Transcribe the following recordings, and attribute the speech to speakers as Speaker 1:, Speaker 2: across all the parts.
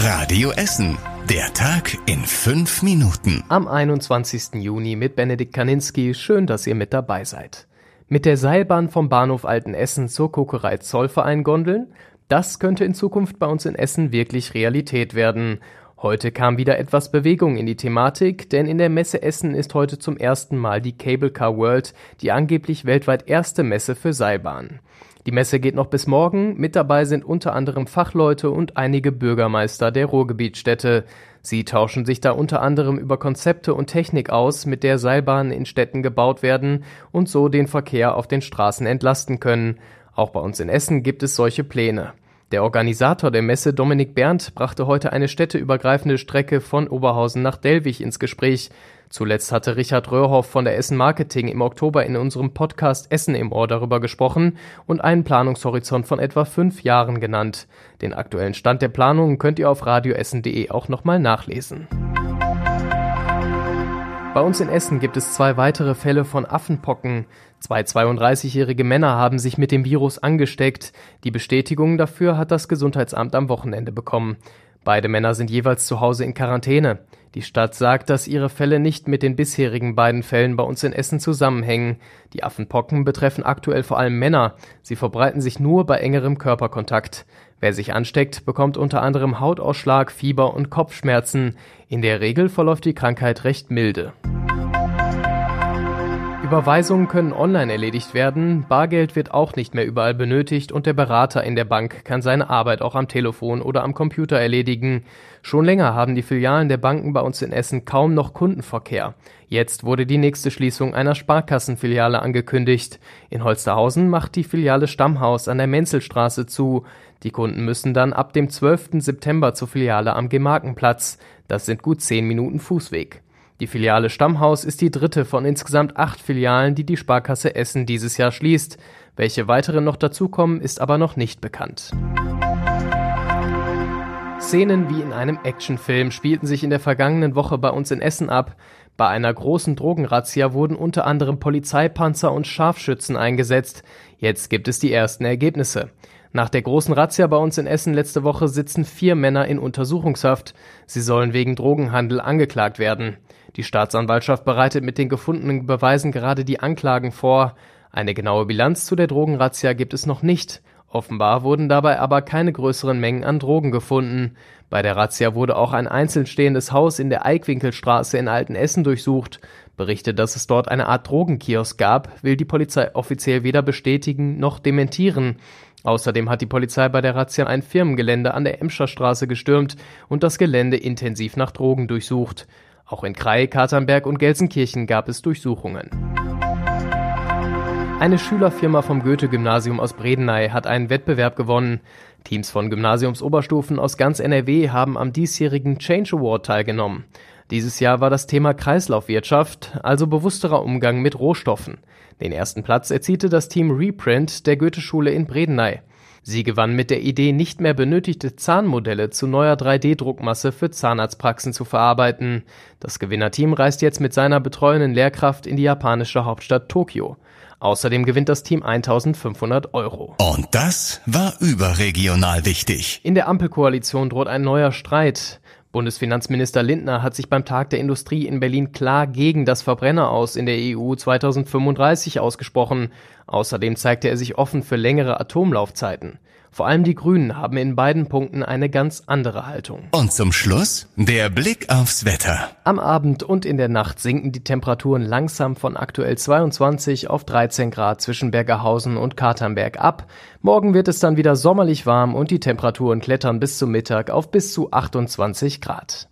Speaker 1: Radio Essen. Der Tag in fünf Minuten.
Speaker 2: Am 21. Juni mit Benedikt Kaninski. Schön, dass ihr mit dabei seid. Mit der Seilbahn vom Bahnhof Altenessen zur Kokerei Zollverein gondeln? Das könnte in Zukunft bei uns in Essen wirklich Realität werden. Heute kam wieder etwas Bewegung in die Thematik, denn in der Messe Essen ist heute zum ersten Mal die Cable Car World, die angeblich weltweit erste Messe für Seilbahnen. Die Messe geht noch bis morgen. Mit dabei sind unter anderem Fachleute und einige Bürgermeister der Ruhrgebietsstädte. Sie tauschen sich da unter anderem über Konzepte und Technik aus, mit der Seilbahnen in Städten gebaut werden und so den Verkehr auf den Straßen entlasten können. Auch bei uns in Essen gibt es solche Pläne. Der Organisator der Messe, Dominik Berndt, brachte heute eine städteübergreifende Strecke von Oberhausen nach Delwig ins Gespräch. Zuletzt hatte Richard Röhrhoff von der Essen Marketing im Oktober in unserem Podcast Essen im Ohr darüber gesprochen und einen Planungshorizont von etwa fünf Jahren genannt. Den aktuellen Stand der Planungen könnt ihr auf radioessen.de auch nochmal nachlesen. Bei uns in Essen gibt es zwei weitere Fälle von Affenpocken. Zwei 32-jährige Männer haben sich mit dem Virus angesteckt. Die Bestätigung dafür hat das Gesundheitsamt am Wochenende bekommen. Beide Männer sind jeweils zu Hause in Quarantäne. Die Stadt sagt, dass ihre Fälle nicht mit den bisherigen beiden Fällen bei uns in Essen zusammenhängen. Die Affenpocken betreffen aktuell vor allem Männer. Sie verbreiten sich nur bei engerem Körperkontakt. Wer sich ansteckt, bekommt unter anderem Hautausschlag, Fieber und Kopfschmerzen. In der Regel verläuft die Krankheit recht milde. Überweisungen können online erledigt werden, Bargeld wird auch nicht mehr überall benötigt und der Berater in der Bank kann seine Arbeit auch am Telefon oder am Computer erledigen. Schon länger haben die Filialen der Banken bei uns in Essen kaum noch Kundenverkehr. Jetzt wurde die nächste Schließung einer Sparkassenfiliale angekündigt. In Holsterhausen macht die Filiale Stammhaus an der Menzelstraße zu. Die Kunden müssen dann ab dem 12. September zur Filiale am Gemarkenplatz. Das sind gut zehn Minuten Fußweg. Die Filiale Stammhaus ist die dritte von insgesamt acht Filialen, die die Sparkasse Essen dieses Jahr schließt. Welche weiteren noch dazukommen, ist aber noch nicht bekannt. Szenen wie in einem Actionfilm spielten sich in der vergangenen Woche bei uns in Essen ab. Bei einer großen Drogenrazzia wurden unter anderem Polizeipanzer und Scharfschützen eingesetzt. Jetzt gibt es die ersten Ergebnisse. Nach der großen Razzia bei uns in Essen letzte Woche sitzen vier Männer in Untersuchungshaft. Sie sollen wegen Drogenhandel angeklagt werden. Die Staatsanwaltschaft bereitet mit den gefundenen Beweisen gerade die Anklagen vor. Eine genaue Bilanz zu der Drogenrazzia gibt es noch nicht. Offenbar wurden dabei aber keine größeren Mengen an Drogen gefunden. Bei der Razzia wurde auch ein einzeln stehendes Haus in der Eikwinkelstraße in Altenessen durchsucht. Berichtet, dass es dort eine Art Drogenkiosk gab, will die Polizei offiziell weder bestätigen noch dementieren. Außerdem hat die Polizei bei der Razzia ein Firmengelände an der Emscher Straße gestürmt und das Gelände intensiv nach Drogen durchsucht. Auch in Krei, Katernberg und Gelsenkirchen gab es Durchsuchungen. Eine Schülerfirma vom Goethe-Gymnasium aus Bredeney hat einen Wettbewerb gewonnen. Teams von Gymnasiumsoberstufen aus ganz NRW haben am diesjährigen Change Award teilgenommen. Dieses Jahr war das Thema Kreislaufwirtschaft, also bewussterer Umgang mit Rohstoffen. Den ersten Platz erzielte das Team Reprint der Goethe-Schule in Bredeney. Sie gewann mit der Idee, nicht mehr benötigte Zahnmodelle zu neuer 3D-Druckmasse für Zahnarztpraxen zu verarbeiten. Das Gewinnerteam reist jetzt mit seiner betreuenden Lehrkraft in die japanische Hauptstadt Tokio. Außerdem gewinnt das Team 1500 Euro.
Speaker 1: Und das war überregional wichtig.
Speaker 2: In der Ampelkoalition droht ein neuer Streit. Bundesfinanzminister Lindner hat sich beim Tag der Industrie in Berlin klar gegen das Verbrenner aus in der EU 2035 ausgesprochen. Außerdem zeigte er sich offen für längere Atomlaufzeiten. Vor allem die Grünen haben in beiden Punkten eine ganz andere Haltung.
Speaker 1: Und zum Schluss der Blick aufs Wetter.
Speaker 2: Am Abend und in der Nacht sinken die Temperaturen langsam von aktuell 22 auf 13 Grad zwischen Bergerhausen und Katernberg ab. Morgen wird es dann wieder sommerlich warm und die Temperaturen klettern bis zum Mittag auf bis zu 28 Grad.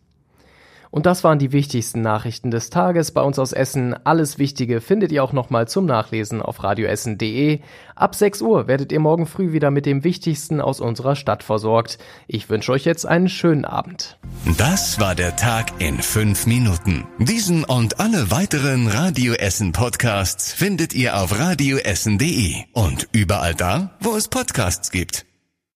Speaker 2: Und das waren die wichtigsten Nachrichten des Tages bei uns aus Essen. Alles Wichtige findet ihr auch nochmal zum Nachlesen auf radioessen.de. Ab 6 Uhr werdet ihr morgen früh wieder mit dem Wichtigsten aus unserer Stadt versorgt. Ich wünsche euch jetzt einen schönen Abend.
Speaker 1: Das war der Tag in 5 Minuten. Diesen und alle weiteren Radio Essen Podcasts findet ihr auf radioessen.de und überall da, wo es Podcasts gibt.